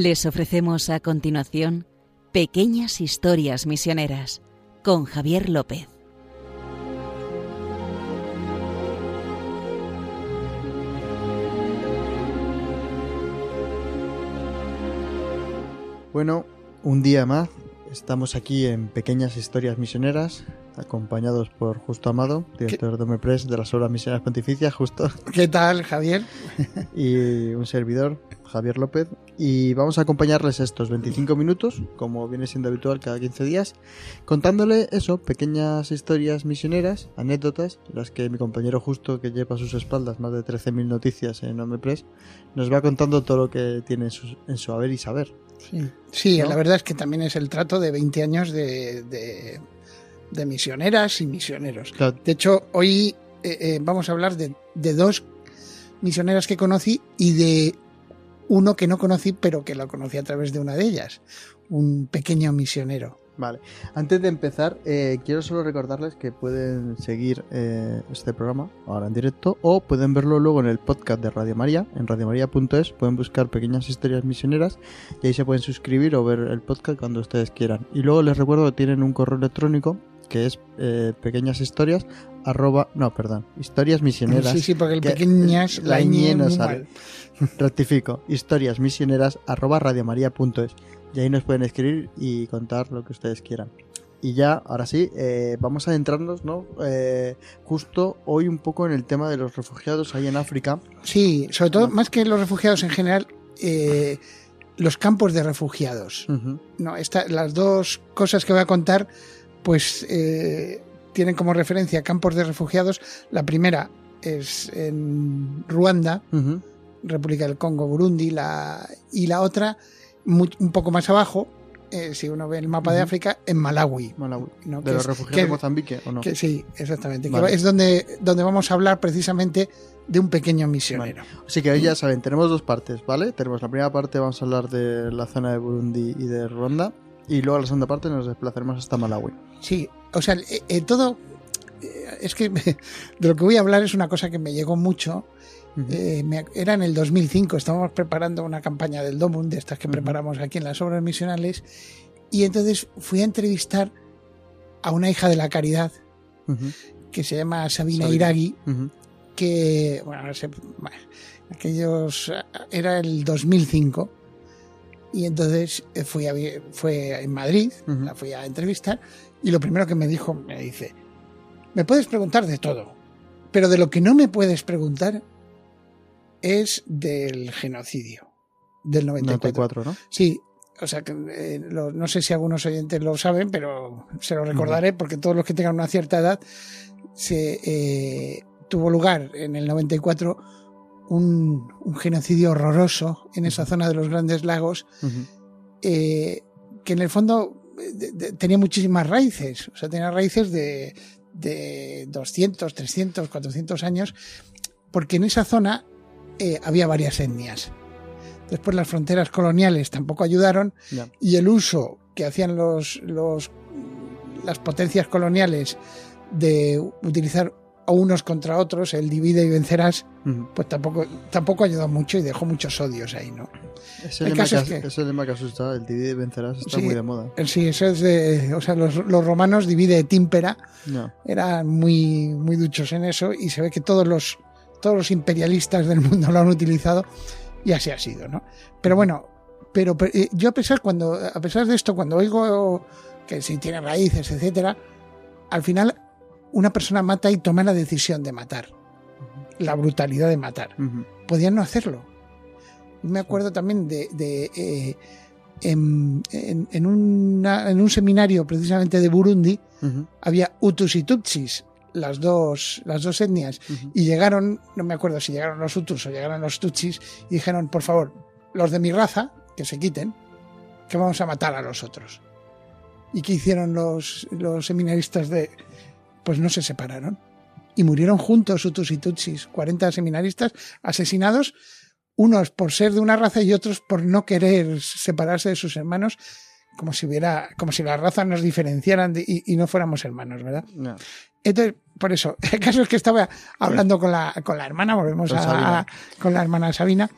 Les ofrecemos a continuación Pequeñas Historias Misioneras con Javier López. Bueno, un día más estamos aquí en Pequeñas Historias Misioneras, acompañados por Justo Amado, director de Omepres de las Obras Misioneras Pontificias, Justo. ¿Qué tal, Javier? y un servidor, Javier López. Y vamos a acompañarles estos 25 minutos, como viene siendo habitual cada 15 días, contándole eso, pequeñas historias misioneras, anécdotas, las que mi compañero Justo, que lleva a sus espaldas más de 13.000 noticias en Omepres, nos va contando todo lo que tiene en su, en su haber y saber. Sí, sí la verdad es que también es el trato de 20 años de, de, de misioneras y misioneros. Claro. De hecho, hoy eh, eh, vamos a hablar de, de, dos misioneras que conocí y de uno que no conocí, pero que lo conocí a través de una de ellas, un pequeño misionero. Vale, antes de empezar, eh, quiero solo recordarles que pueden seguir eh, este programa ahora en directo o pueden verlo luego en el podcast de Radio María, en radiomaria.es, pueden buscar pequeñas historias misioneras y ahí se pueden suscribir o ver el podcast cuando ustedes quieran. Y luego les recuerdo que tienen un correo electrónico que es eh, pequeñas historias arroba no perdón historias misioneras sí sí porque el pequeñas la ñ no sale. rectifico historias misioneras arroba radiomaria.es y ahí nos pueden escribir y contar lo que ustedes quieran. Y ya ahora sí eh, vamos a adentrarnos no eh, justo hoy un poco en el tema de los refugiados ahí en África. Sí sobre todo más que los refugiados en general eh, los campos de refugiados. Uh -huh. no esta, las dos cosas que voy a contar pues eh, tienen como referencia campos de refugiados. La primera es en Ruanda, uh -huh. República del Congo, Burundi, la, y la otra muy, un poco más abajo, eh, si uno ve el mapa uh -huh. de África, en Malawi. Malawi. ¿no? ¿De los es, refugiados que, de Mozambique o no? Que, sí, exactamente. Vale. Que es donde, donde vamos a hablar precisamente de un pequeño misionero. Vale. Así que ahí ya saben, tenemos dos partes, ¿vale? Tenemos la primera parte, vamos a hablar de la zona de Burundi y de Ruanda. Y luego a la segunda parte nos desplazaremos hasta Malawi. Sí, o sea, eh, eh, todo. Eh, es que de lo que voy a hablar es una cosa que me llegó mucho. Uh -huh. me, era en el 2005, estábamos preparando una campaña del DOMUN, de estas que uh -huh. preparamos aquí en las obras misionales. Y entonces fui a entrevistar a una hija de la caridad uh -huh. que se llama Sabina, Sabina. Iragui, que, bueno, se, bueno, aquellos. Era el 2005 y entonces eh, fui a, fue en Madrid, uh -huh. la fui a entrevistar, y lo primero que me dijo, me dice, me puedes preguntar de todo, pero de lo que no me puedes preguntar es del genocidio del 94. 94 ¿no? Sí, o sea, que, eh, lo, no sé si algunos oyentes lo saben, pero se lo recordaré porque todos los que tengan una cierta edad, se eh, tuvo lugar en el 94 un, un, genocidio horroroso en esa zona de los grandes lagos, uh -huh. eh, que en el fondo de, de, tenía muchísimas raíces, o sea, tenía raíces de, de 200, 300, 400 años, porque en esa zona eh, había varias etnias. Después las fronteras coloniales tampoco ayudaron yeah. y el uso que hacían los, los, las potencias coloniales de utilizar a unos contra otros, el divide y vencerás, uh -huh. pues tampoco, tampoco ayudó mucho y dejó muchos odios ahí, ¿no? Ese lema, que, es que, ese lema que asusta, el divide y vencerás, está sí, muy de moda. Sí, eso es de. O sea, los, los romanos divide tímpera, no. eran muy, muy duchos en eso y se ve que todos los, todos los imperialistas del mundo lo han utilizado y así ha sido, ¿no? Pero bueno, pero, pero eh, yo a pesar, cuando, a pesar de esto, cuando oigo que si tiene raíces, etcétera, al final una persona mata y toma la decisión de matar. La brutalidad de matar. Uh -huh. Podían no hacerlo. Me acuerdo también de. de eh, en, en, en, una, en, un seminario precisamente de Burundi uh -huh. había Hutus y Tutsis, las dos, las dos etnias, uh -huh. y llegaron, no me acuerdo si llegaron los Hutus o llegaron los Tutsis, y dijeron, por favor, los de mi raza, que se quiten, que vamos a matar a los otros. ¿Y qué hicieron los, los seminaristas de, pues no se separaron. Y murieron juntos Hutus y Tutsis, 40 seminaristas asesinados, unos por ser de una raza y otros por no querer separarse de sus hermanos, como si hubiera, como si las razas nos diferenciaran de, y, y, no fuéramos hermanos, ¿verdad? No. Entonces, por eso, el caso es que estaba hablando con la, con la hermana, volvemos con, a, a, con la hermana Sabina,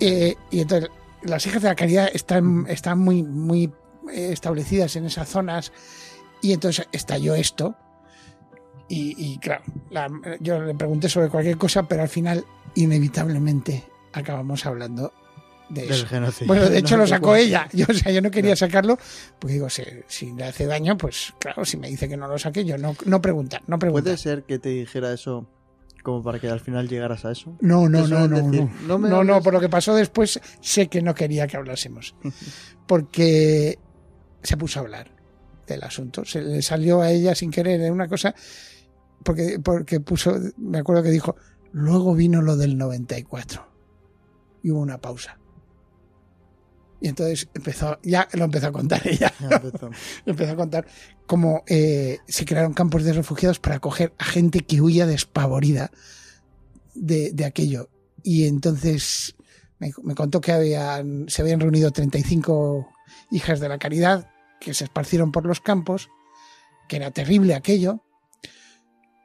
eh, y entonces las hijas de la caridad están, están muy, muy eh, establecidas en esas zonas y entonces estalló esto. Y, y claro, la- yo le pregunté sobre cualquier cosa, pero al final, inevitablemente, acabamos hablando de Del eso. genocidio. Bueno, de hecho No lo sacó ella. Yo, o sea, yo no quería sacarlo, porque digo, si, si le hace daño, pues claro, si me dice que no lo saque, yo no, no preguntar, no preguntar. ¿Puede ser que te dijera eso como para que al final llegaras a eso? No, no, no, no, decir, no. no No, no, por lo que pasó después, sé que no quería que hablásemos. Porque se puso a hablar del asunto. Se le salió a ella sin querer en una cosa, porque, porque puso, me acuerdo que dijo, luego vino lo del 94. Y hubo una pausa. Y entonces empezó, ya lo empezó a contar ella. Empezó a contar cómo eh, se crearon campos de refugiados para acoger a gente que huía despavorida de, de aquello. Y entonces me, me contó que habían, se habían reunido 35 hijas de la caridad que se esparcieron por los campos, que era terrible aquello.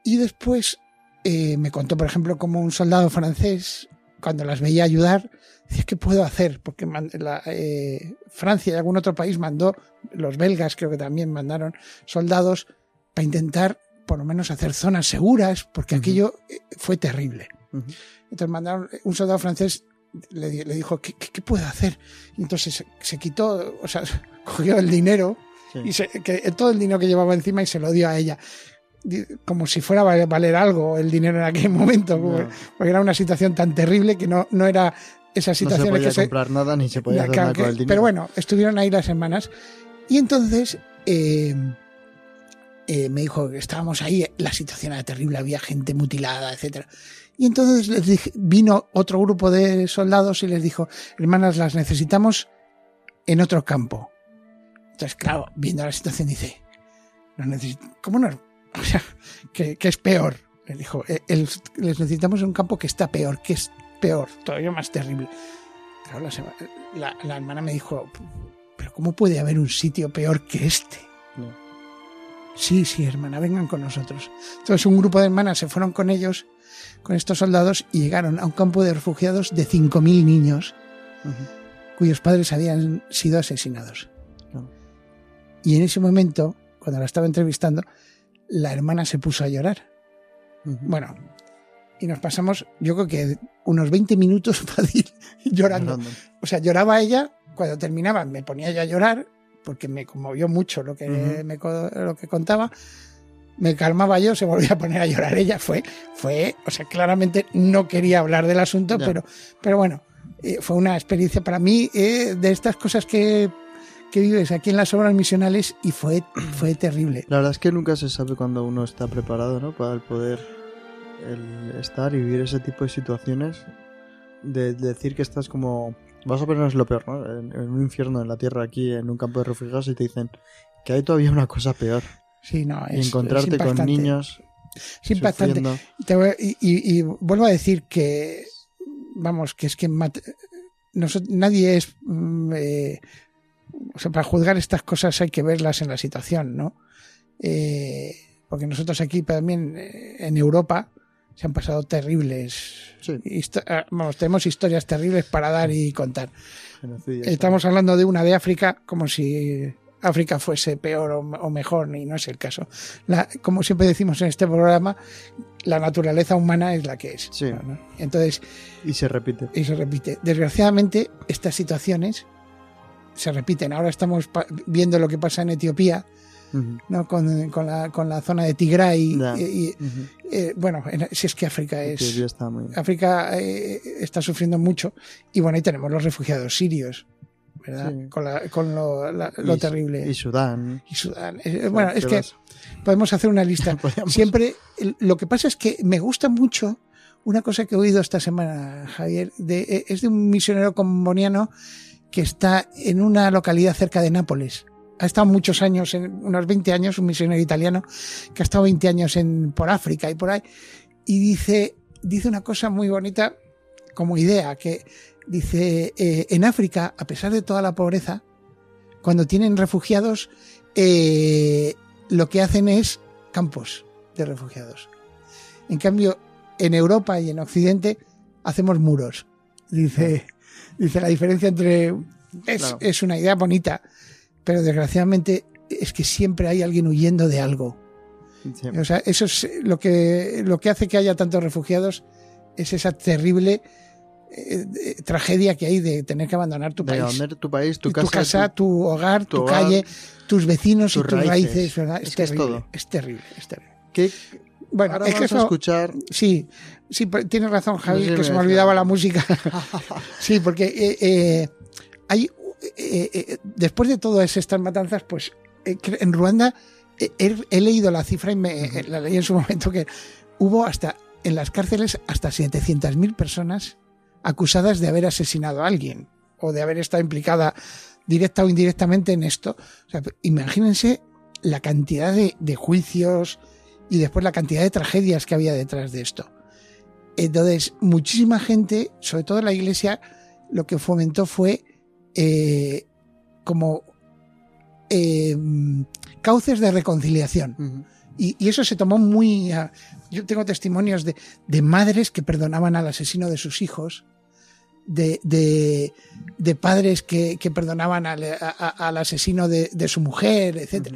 Y después eh, me contó, por ejemplo, cómo un soldado francés, cuando las veía ayudar, decía, ¿qué puedo hacer? Porque la, eh, Francia y algún otro país mandó, los belgas creo que también mandaron soldados para intentar por lo menos hacer zonas seguras, porque aquello eh, fue terrible. Entonces mandaron, un soldado francés le, di- le dijo, ¿qué, qué, qué puedo hacer? Y entonces se, se quitó, o sea, cogió el dinero Sí. y se- que, todo el dinero que llevaba encima y se lo dio a ella. Como si fuera a valer, algo el dinero en aquel momento, No, porque, era una situación tan terrible que no, no era esa no se situación podía que se, comprar nada ni se podía hacer nada con el dinero. Pero bueno, estuvieron ahí las hermanas. Y entonces eh, eh, me dijo que estábamos ahí, la situación era terrible, había gente mutilada, etcétera. Y entonces les dije, vino otro grupo de soldados y les dijo, hermanas, las necesitamos en otro campo. Entonces, claro, viendo la situación dice, "No necesi- ¿cómo no? O sea, que, que es peor. Les dijo, "Eh, el- les necesitamos en un campo que está peor, que es peor, todavía más terrible. Claro, la, la- hermana me dijo, pero ¿cómo puede haber un sitio peor que este? No. Sí, sí, hermana, vengan con nosotros. Entonces un grupo de hermanas se fueron con ellos, con estos soldados, y llegaron a un campo de refugiados de 5.000 niños Ujú. cuyos padres habían sido asesinados. Claro. Y en ese momento, cuando la estaba entrevistando, la hermana se puso a llorar. Bueno, y nos pasamos, yo creo que unos 20 minutos fácil llorando. Llorando. O sea, lloraba ella, cuando terminaba me ponía ya a llorar, porque me conmovió mucho lo que, me, lo que contaba. Me calmaba yo, se volvía a poner a llorar ella. Fue, fue, o sea, claramente no quería hablar del asunto, Ya. pero, pero bueno, eh, fue una experiencia para mí eh, de estas cosas que, que vives aquí en las obras misionales y fue, fue terrible. La verdad es que nunca se sabe cuando uno está preparado, ¿no? Para el poder el estar y vivir ese tipo de situaciones. De, de decir que estás como. Vas a ponernos lo peor, ¿no? En, en un infierno en la tierra aquí, en un campo de refugiados, y te dicen que hay todavía una cosa peor. Sí, no, y es, encontrarte es con niños Es impactante. Te voy- y, y- y vuelvo a decir que, vamos, que es que nadie es, mm, eh, o sea, para juzgar estas cosas hay que verlas en la situación, ¿no? Eh, porque nosotros aquí también eh, en Europa se han pasado terribles, Sí. ah, vamos, tenemos historias terribles para dar y contar. Estamos hablando de una de África como si África fuese peor o, o mejor, y no es el caso. La- como siempre decimos en este programa, la naturaleza humana es la que es. Sí. ¿no? Entonces, Y se repite. y se repite. Desgraciadamente, estas situaciones se repiten. Ahora estamos viendo lo que pasa en Etiopía. ¿no? con, con la, con la zona de Tigray. Y- eh, bueno, en- si es que África es... Etiopía está muy... África eh, está sufriendo mucho y bueno, ahí tenemos los refugiados sirios, ¿verdad? Sí. Con, la- con lo, la- lo y- terrible. Y Sudán. Y Sudán. Eh, bueno, es que vas- podemos hacer una lista. Siempre, lo que pasa es que me gusta mucho una cosa que he oído esta semana, Javier, de, es de un misionero comboniano que está en una localidad cerca de Nápoles. Ha estado muchos años, en, unos 20 años, un misionero italiano que ha estado 20 años en, por África y por ahí, y dice, dice una cosa muy bonita como idea, que dice, eh, en África, a pesar de toda la pobreza, cuando tienen refugiados, eh, lo que hacen es campos de refugiados. En cambio, en Europa y en Occidente hacemos muros. Dice, Dice, la diferencia entre... Es, Claro. es una idea bonita, pero desgraciadamente es que siempre hay alguien huyendo de algo. Sí. O sea, eso es lo que, lo que hace que haya tantos refugiados, es esa terrible eh, eh, tragedia que hay de tener que abandonar tu De país. abandonar tu país, tu tu casa, casa, tu- tu, hogar, tu hogar, calle, tus vecinos tus y tus raíces, raíces. ¿verdad? Es que es terrible, todo. es terrible, es terrible. ¿Qué? Bueno, Ahora es que vamos a eso, escuchar. sí, sí, tienes razón, Javi, No que se me olvidaba la música. sí, porque eh, eh, hay, eh, después de todas estas matanzas, pues en Ruanda he, he leído la cifra y me, la leí en su momento que hubo hasta en las cárceles hasta 700.000 personas acusadas de haber asesinado a alguien o de haber estado implicada directa o indirectamente en esto. O sea, imagínense la cantidad de, de juicios y después la cantidad de tragedias que había detrás de esto. Entonces, muchísima gente, sobre todo la iglesia, lo que fomentó fue eh, como eh, cauces de reconciliación. Y, y eso se tomó muy... a- yo tengo testimonios de, de madres que perdonaban al asesino de sus hijos, de, de, de padres que, que perdonaban al, a- a- al asesino de, su mujer, etc.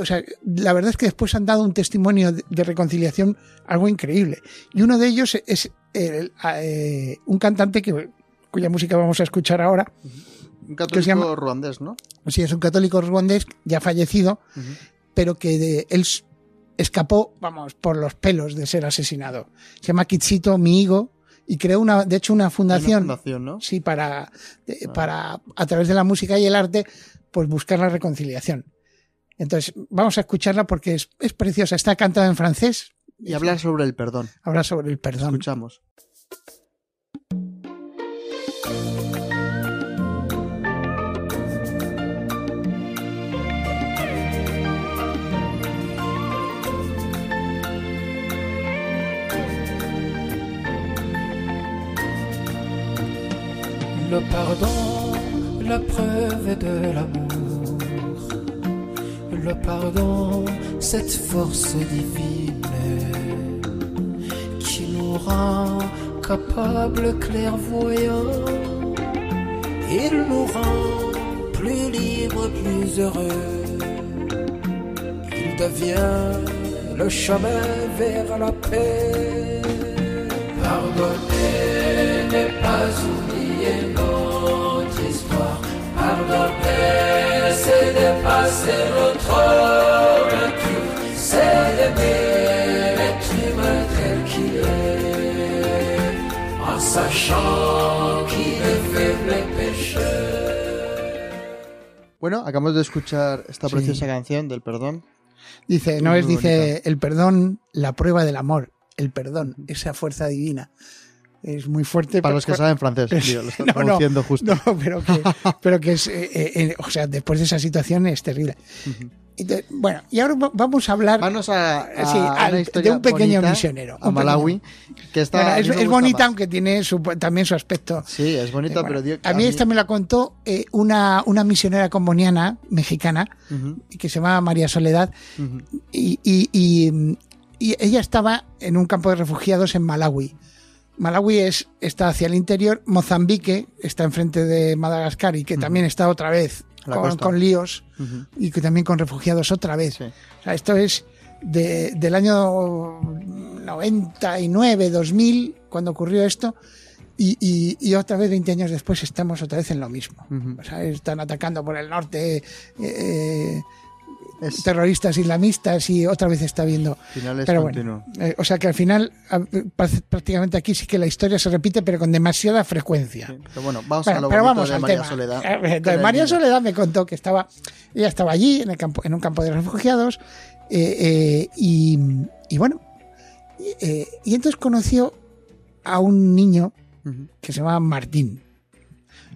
O sea, la verdad es que después han dado un testimonio de, reconciliación algo increíble. Y uno de ellos es el- eh, un cantante que, cuya música vamos a escuchar ahora. Un católico llama- ruandés, ¿no? Sí, es un católico ruandés ya fallecido, pero que de- él escapó, vamos, por los pelos de ser asesinado. Se llama Kitsito Miigo y creó una, de hecho, una Una fundación, fundación, ¿no? sí, para, Ah. para, a través de la música y el arte, pues buscar la reconciliación. Entonces, vamos a escucharla porque es, es preciosa. Está cantada en francés. Y hablar sobre el perdón. Habla sobre el perdón. Escuchamos. Le pardon, la preuve de l'amour. Le pardon, cette force divine qui nous rend capables, clairvoyants. Il nous rend plus libres, plus heureux. Il devient le chemin vers la paix. Pardonner n'est pas oublier notre histoire. Pardonner, c'est dépasser notre nature. C'est aimer l'être humain tel qu'il est. En sachant qu'il est faible et pécheur. Bueno, acabamos de escuchar esta Sí. preciosa canción del perdón. Dice, no es, dice, bonita. el perdón, la prueba del amor. El perdón, esa fuerza divina. Es muy fuerte. Para pero- los que saben francés, tío, lo están No, no, justo. No, pero que, pero que es, eh, eh, eh, o sea, después de esa situación es terrible. Entonces, bueno, y ahora va- vamos a hablar Vamos a, a Sí, una al- de un pequeño misionero, A Malawi, que está. Es, bonita, más. aunque tiene su- también su aspecto. Sí, es bonita, Eh, bueno, pero dio- a mí esta me la contó una, una misionera comboniana mexicana que se llama María Soledad ujú. y, y- y- y ella estaba en un campo de refugiados en Malawi. Malawi es, está hacia el interior, Mozambique está enfrente de Madagascar y que también está otra vez con, líos y que también con refugiados otra vez. Sí. O sea, esto es de- del año 99, 2000, cuando ocurrió esto, y, y- y otra vez 20 años después estamos otra vez en lo mismo. O sea, están atacando por el norte eh, Es terroristas islamistas y otra vez está viendo. finales Pero continuo. bueno, eh, o sea que al final prácticamente aquí sí que la historia se repite, pero con demasiada frecuencia. Sí, Pero bueno, vamos a lo pero vamos de al María tema. Soledad. Eh, María. Soledad me contó que estaba, ella estaba allí en, el campo, en un campo de refugiados eh, eh, y, y bueno, y, eh, y entonces conoció a un niño que se llamaba Martín,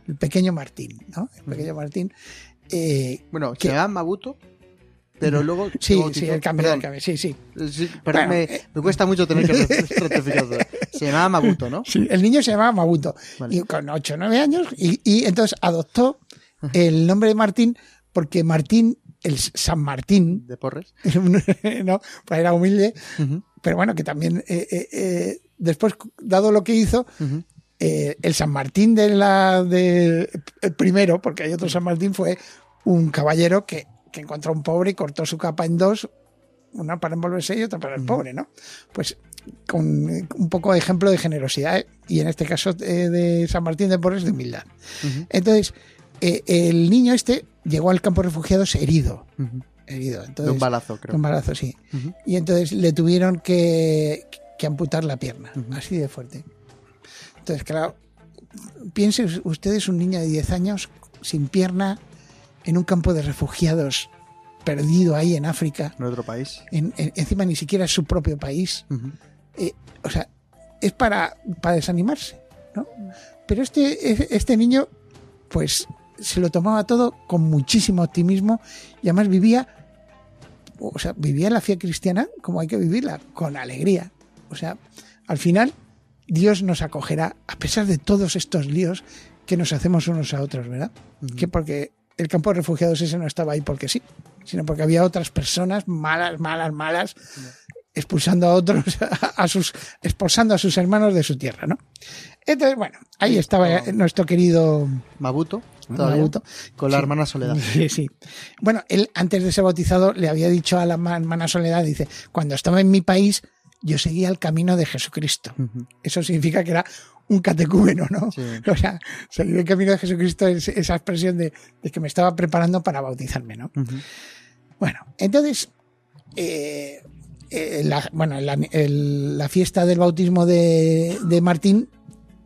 el pequeño Martín, ¿no? El pequeño Martín. Bueno, que- llama Mabuto, pero luego. sí, sí, el cambio, perdón, el cambio, sí, sí. sí, perdón, Bueno, me, me cuesta mucho tener que. Se llamaba Mabuto, ¿no? Sí, el niño se llamaba Mabuto, Vale. y con 8 o 9 años, y, y entonces adoptó el nombre de Martín porque Martín, el San Martín, De Porres. no, pues era humilde, pero bueno, que también eh, eh, eh, después, dado lo que hizo, el San Martín de la de el primero, porque hay otro San Martín, fue un caballero que, que encontró a un pobre y cortó su capa en dos, una para envolverse y otra para el pobre, ¿no? Pues con eh, un poco de ejemplo de generosidad ¿eh? y en este caso eh, de San Martín de Porres de humildad. Entonces, eh, el niño este llegó al campo de refugiados herido, herido. De Entonces, un balazo, creo. con balazo, sí. Y entonces le tuvieron que, que amputar la pierna, así de fuerte. Entonces, claro, piensen ustedes un niño de 10 años sin pierna en un campo de refugiados perdido ahí en África, En otro país. en- en- encima ni siquiera es su propio país. Ujú. Eh, o sea, es para, para desanimarse, ¿no? Pero este, este niño, pues, se lo tomaba todo con muchísimo optimismo y además vivía, o sea, vivía la fe cristiana como hay que vivirla, con alegría. O sea, al final, Dios nos acogerá a pesar de todos estos líos que nos hacemos unos a otros, ¿verdad? Ujú. Que porque el campo de refugiados ese no estaba ahí porque sí, sino porque había otras personas malas, malas, malas, expulsando a otros, a sus, expulsando a sus hermanos de su tierra, ¿no? Entonces, bueno, ahí estaba nuestro querido Mabuto. Nabuto. Con la Sí. hermana Soledad. Sí, sí. Bueno, él antes de ser bautizado le había dicho a la ma- hermana Soledad, dice, cuando estaba en mi país, yo seguía el camino de Jesucristo. Eso significa que era un catecúmeno, ¿no? Sí. O sea, seguir el camino de Jesucristo es esa expresión de, de que me estaba preparando para bautizarme, ¿no? Bueno, entonces, eh, eh, la, bueno, la, el- la fiesta del bautismo de, de Martín,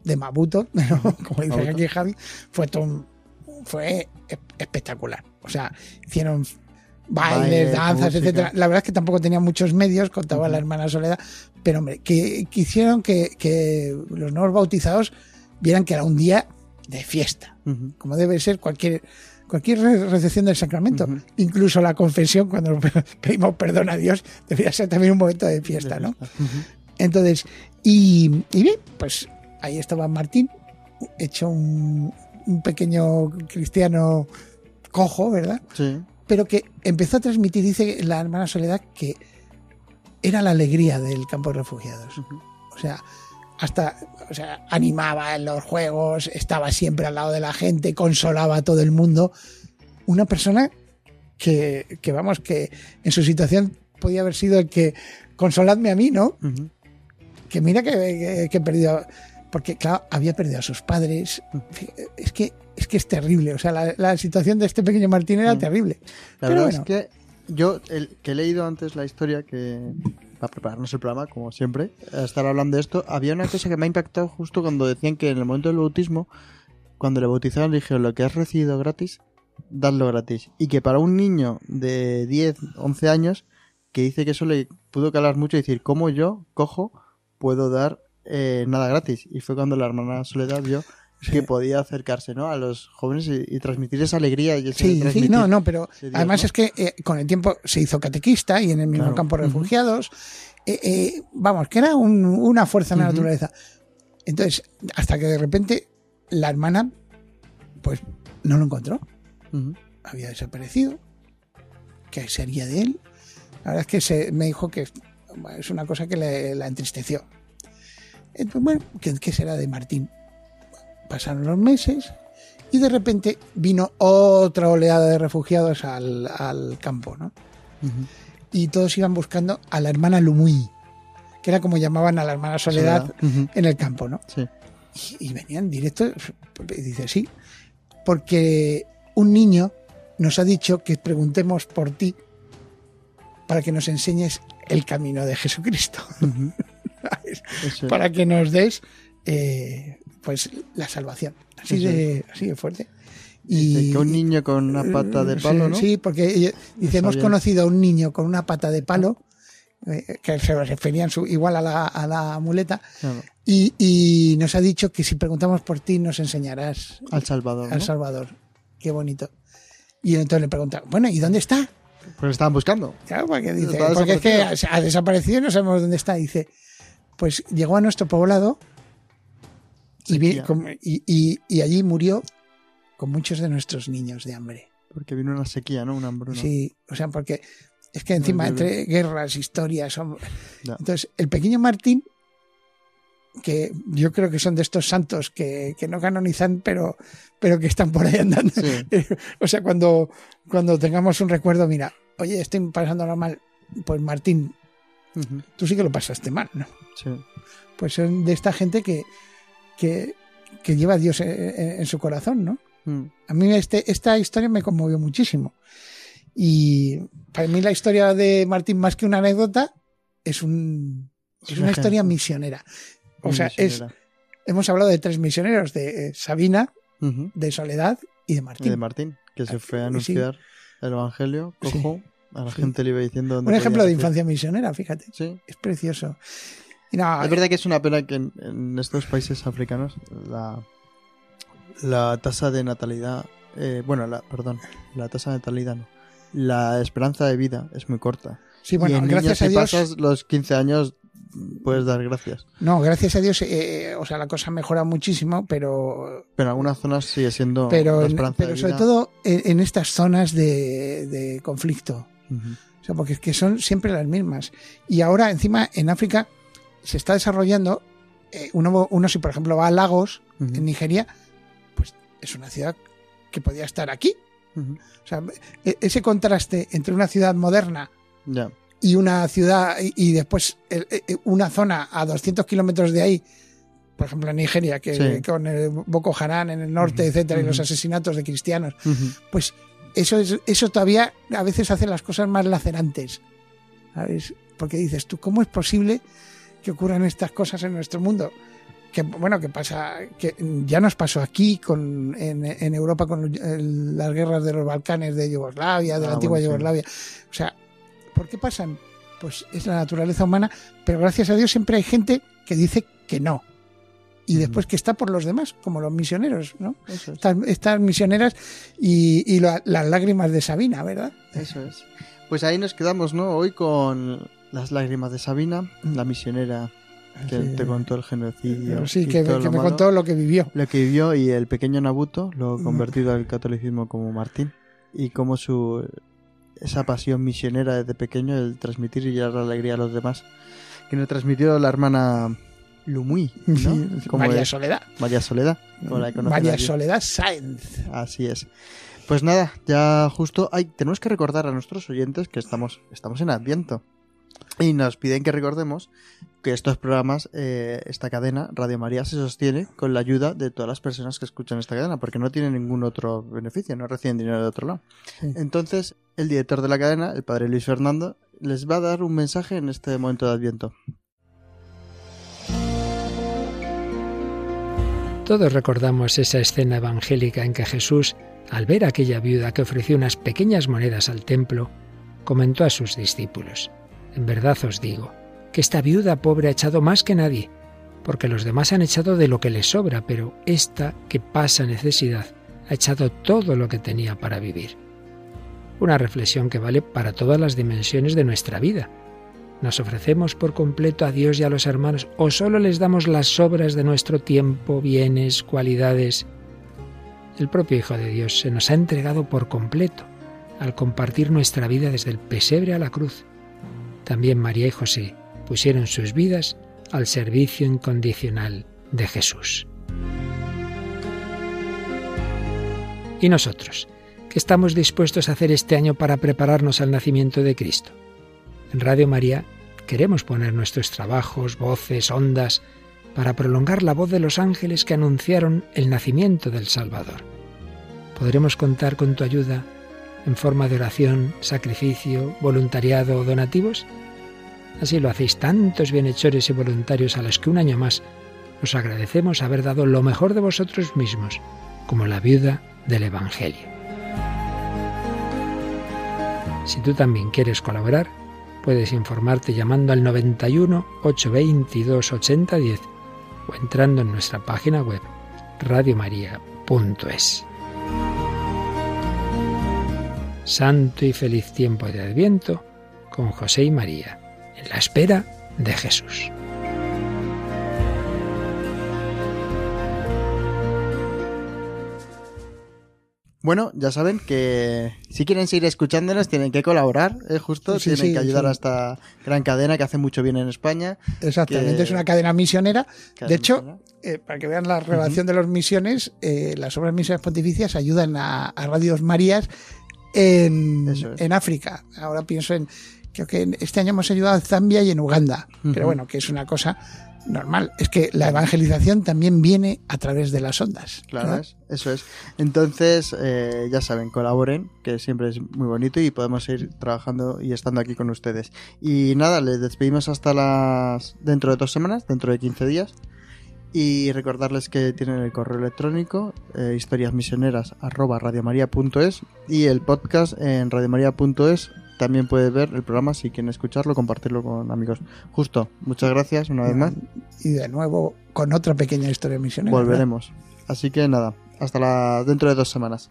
de Mabuto, ¿no? como dice aquí Javi, fue, fue espectacular. O sea, hicieron bailes, Baile, danzas, música. etcétera. La verdad es que tampoco tenía muchos medios, contaba la hermana Soledad, pero hombre, que, hicieron que, que los nuevos bautizados vieran que era un día de fiesta como debe ser cualquier cualquier re- recepción del sacramento, incluso la confesión cuando pedimos perdón a Dios, debería ser también un momento de fiesta, ¿no? Entonces, y, y bien, pues ahí estaba Martín, hecho un, un pequeño cristiano cojo, ¿verdad? Sí. Pero que empezó a transmitir, dice la hermana Soledad, que era la alegría del campo de refugiados. O sea, hasta o sea, animaba en los juegos, estaba siempre al lado de la gente, consolaba a todo el mundo. Una persona que, que, vamos, que en su situación podía haber sido el que consoladme a mí, ¿no? Que mira que, que, que he perdido. Porque, claro, había perdido a sus padres. Es que es, que es terrible. O sea, la, la situación de este pequeño Martín era Mm. terrible. La Pero verdad bueno. es que yo, el, que he leído antes la historia que para prepararnos el programa, como siempre, a estar hablando de esto, había una cosa que me ha impactado justo cuando decían que en el momento del bautismo, cuando le bautizaron, le dijeron lo que has recibido gratis, dadlo gratis. Y que para un niño de 10, 11 años, que dice que eso le pudo calar mucho y decir, ¿cómo yo, cojo, puedo dar eh, nada gratis? Y fue cuando la hermana Soledad vio que podía acercarse ¿no? a los jóvenes y, y transmitir esa alegría y ese Sí, sí, no, no, pero Dios, además ¿no? es que eh, con el tiempo se hizo catequista y en el mismo Claro. campo de refugiados. eh, eh, vamos, que era un- una fuerza en la naturaleza. Entonces, hasta que de repente la hermana, pues no lo encontró, había desaparecido. ¿Qué sería de él? La verdad es que se, me dijo que bueno, es una cosa que le, la entristeció. Entonces, bueno, ¿qué, qué será de Martín? Pasaron los meses y de repente vino otra oleada de refugiados al, al campo, ¿no? Y todos iban buscando a la hermana Lumuy, que era como llamaban a la hermana Soledad en el campo, ¿no? Sí. Y, y venían directo, y dice, sí, porque un niño nos ha dicho que preguntemos por ti para que nos enseñes el camino de Jesucristo, para que nos des eh, pues la salvación. Así Eso de, así de fuerte. Y, que un niño con una pata de palo, sí, ¿no? Sí, porque dice, hemos conocido a un niño con una pata de palo, eh, que se referían su, igual a la, a la muleta, Claro. y, y nos ha dicho que si preguntamos por ti nos enseñarás Al Salvador, al ¿no? Salvador. Qué bonito. Y entonces le preguntaron, bueno, ¿y dónde está? Pues estaban buscando. Claro, porque, dice, porque es que ha desaparecido y no sabemos dónde está. Dice, pues llegó a nuestro poblado y, vi- Sequía. com- y, y- y allí murió con muchos de nuestros niños de hambre. Porque vino una sequía, ¿no? Una hambruna. Sí, o sea, porque es que encima entre guerras, historias, entonces el pequeño Martín que yo creo que son de estos santos que, que no canonizan, pero, pero que están por ahí andando. Sí. o sea, cuando, cuando tengamos un recuerdo, mira, oye, estoy pasándolo mal, pues Martín, tú sí que lo pasaste mal, ¿no? Sí. Pues son de esta gente que, que, que lleva a Dios en, en- en su corazón, ¿no? Mm. A mí este, esta historia me conmovió muchísimo. Y para mí la historia de Martín, más que una anécdota, es, un, es un una historia misionera. O sea, es, hemos hablado de tres misioneros, de eh, Sabina, de Soledad y de Y Martín. de Martín, que se fue a Sí. anunciar el evangelio, Sí. cojo, a la Sí. gente le iba diciendo dónde Un ejemplo de infancia misionera, fíjate. Sí. Es precioso. No, Es verdad que es una pena que en, en estos países africanos la, la tasa de natalidad, eh, bueno, la, perdón, la tasa de natalidad no, la esperanza de vida es muy corta. sí, bueno, y en gracias niños, a si Dios. pasas los 15 años puedes dar gracias. No, gracias a Dios, eh, o sea, la cosa ha mejorado muchísimo, pero Pero en algunas zonas sigue siendo pero, esperanza pero de sobre vida. todo en, en estas zonas de, de conflicto. O sea, porque es que son siempre las mismas. Y ahora, encima, en África se está desarrollando. eh, uno, uno, si por ejemplo va a Lagos, en Nigeria, pues es una ciudad que podía estar aquí. O sea, e- ese contraste entre una ciudad moderna y una ciudad y, después eh, eh, una zona a 200 kilómetros de ahí, por ejemplo en Nigeria, que Sí. con el Boko Haram en el norte, Ujú, etcétera, y los asesinatos de cristianos, pues eso, es, eso todavía a veces hace las cosas más lacerantes. ¿Sabes? Porque dices tú, ¿cómo es posible que ocurran estas cosas en nuestro mundo? Que bueno, que pasa, que ya nos pasó aquí con, en, en Europa con el- las guerras de los Balcanes de Yugoslavia, de la Ah, antigua bueno, sí. Yugoslavia. O sea, ¿por qué pasan? Pues es la naturaleza humana, pero gracias a Dios siempre hay gente que dice que no. Y después que está por los demás, como los misioneros, ¿no? Eso es. estas, estas misioneras y, y la- las lágrimas de Sabina, ¿verdad? Eso es. Pues ahí nos quedamos, ¿no? Hoy con las lágrimas de Sabina, la misionera que Sí. te contó el genocidio. Sí, y que, que me malo. contó lo que vivió. Lo que vivió y el pequeño Nabuto, lo convertido al catolicismo como Martín. Y cómo su esa pasión misionera desde pequeño, el transmitir y llevar la alegría a los demás, que nos transmitió la hermana Lumui, ¿no? Sí, Como María es Soledad. María Soledad, como la María allí. Soledad Sáenz. Así es. Pues nada, ya justo ay, tenemos que recordar a nuestros oyentes que estamos, estamos en Adviento. Y nos piden que recordemos que estos programas, eh, esta cadena, Radio María, se sostiene con la ayuda de todas las personas que escuchan esta cadena, porque no tienen ningún otro beneficio, no reciben dinero de otro lado. Sí. Entonces, el director de la cadena, el padre Luis Fernando, les va a dar un mensaje en este momento de Adviento. Todos recordamos esa escena evangélica en que Jesús, al ver a aquella viuda que ofreció unas pequeñas monedas al templo, comentó a sus discípulos, En verdad os digo, que esta viuda pobre ha echado más que nadie, porque los demás han echado de lo que les sobra, pero esta que pasa necesidad ha echado todo lo que tenía para vivir. Una reflexión que vale para todas las dimensiones de nuestra vida. ¿Nos ofrecemos por completo a Dios y a los hermanos o solo les damos las sobras de nuestro tiempo, bienes, cualidades? El propio Hijo de Dios se nos ha entregado por completo al compartir nuestra vida desde el pesebre a la cruz. También María y José pusieron sus vidas al servicio incondicional de Jesús. ¿Y nosotros? ¿Qué estamos dispuestos a hacer este año para prepararnos al nacimiento de Cristo? En Radio María queremos poner nuestros trabajos, voces, ondas, para prolongar la voz de los ángeles que anunciaron el nacimiento del Salvador. ¿Podremos contar con tu ayuda en forma de oración, sacrificio, voluntariado o donativos? Así lo hacéis tantos bienhechores y voluntarios a los que un año más os agradecemos haber dado lo mejor de vosotros mismos, como la viuda del Evangelio. Si tú también quieres colaborar, puedes informarte llamando al 91 822 8010 o entrando en nuestra página web radiomaria.es. Santo y feliz tiempo de Adviento con José y María, en la espera de Jesús. Bueno, ya saben que si quieren seguir escuchándonos tienen que colaborar, ¿eh? justo, Sí, tienen sí, que ayudar sí. a esta gran cadena que hace mucho bien en España. Exactamente, que- es una cadena misionera. Cadena de hecho, misionera. eh, para que vean la relación de las misiones, eh, las obras misiones pontificias ayudan a, a Radios Marías en, Eso es. en África. Ahora pienso en, creo que este año hemos ayudado a Zambia y en Uganda, pero bueno, que es una cosa normal. Es que la evangelización también viene a través de las ondas. Claro, eso es. Entonces, eh, ya saben, colaboren, que siempre es muy bonito y podemos seguir trabajando y estando aquí con ustedes. Y nada, les despedimos hasta las dentro de dos semanas, dentro de 15 días. Y recordarles que tienen el correo electrónico eh, historiasmisioneras arroba radiomaria.es y el podcast en radiomaria.es. También puedes ver el programa si quieren escucharlo, compartirlo con amigos. Justo, muchas gracias una vez más. Y de nuevo con otra pequeña historia misionera. ¿verdad? Volveremos. Así que nada, hasta la dentro de dos semanas.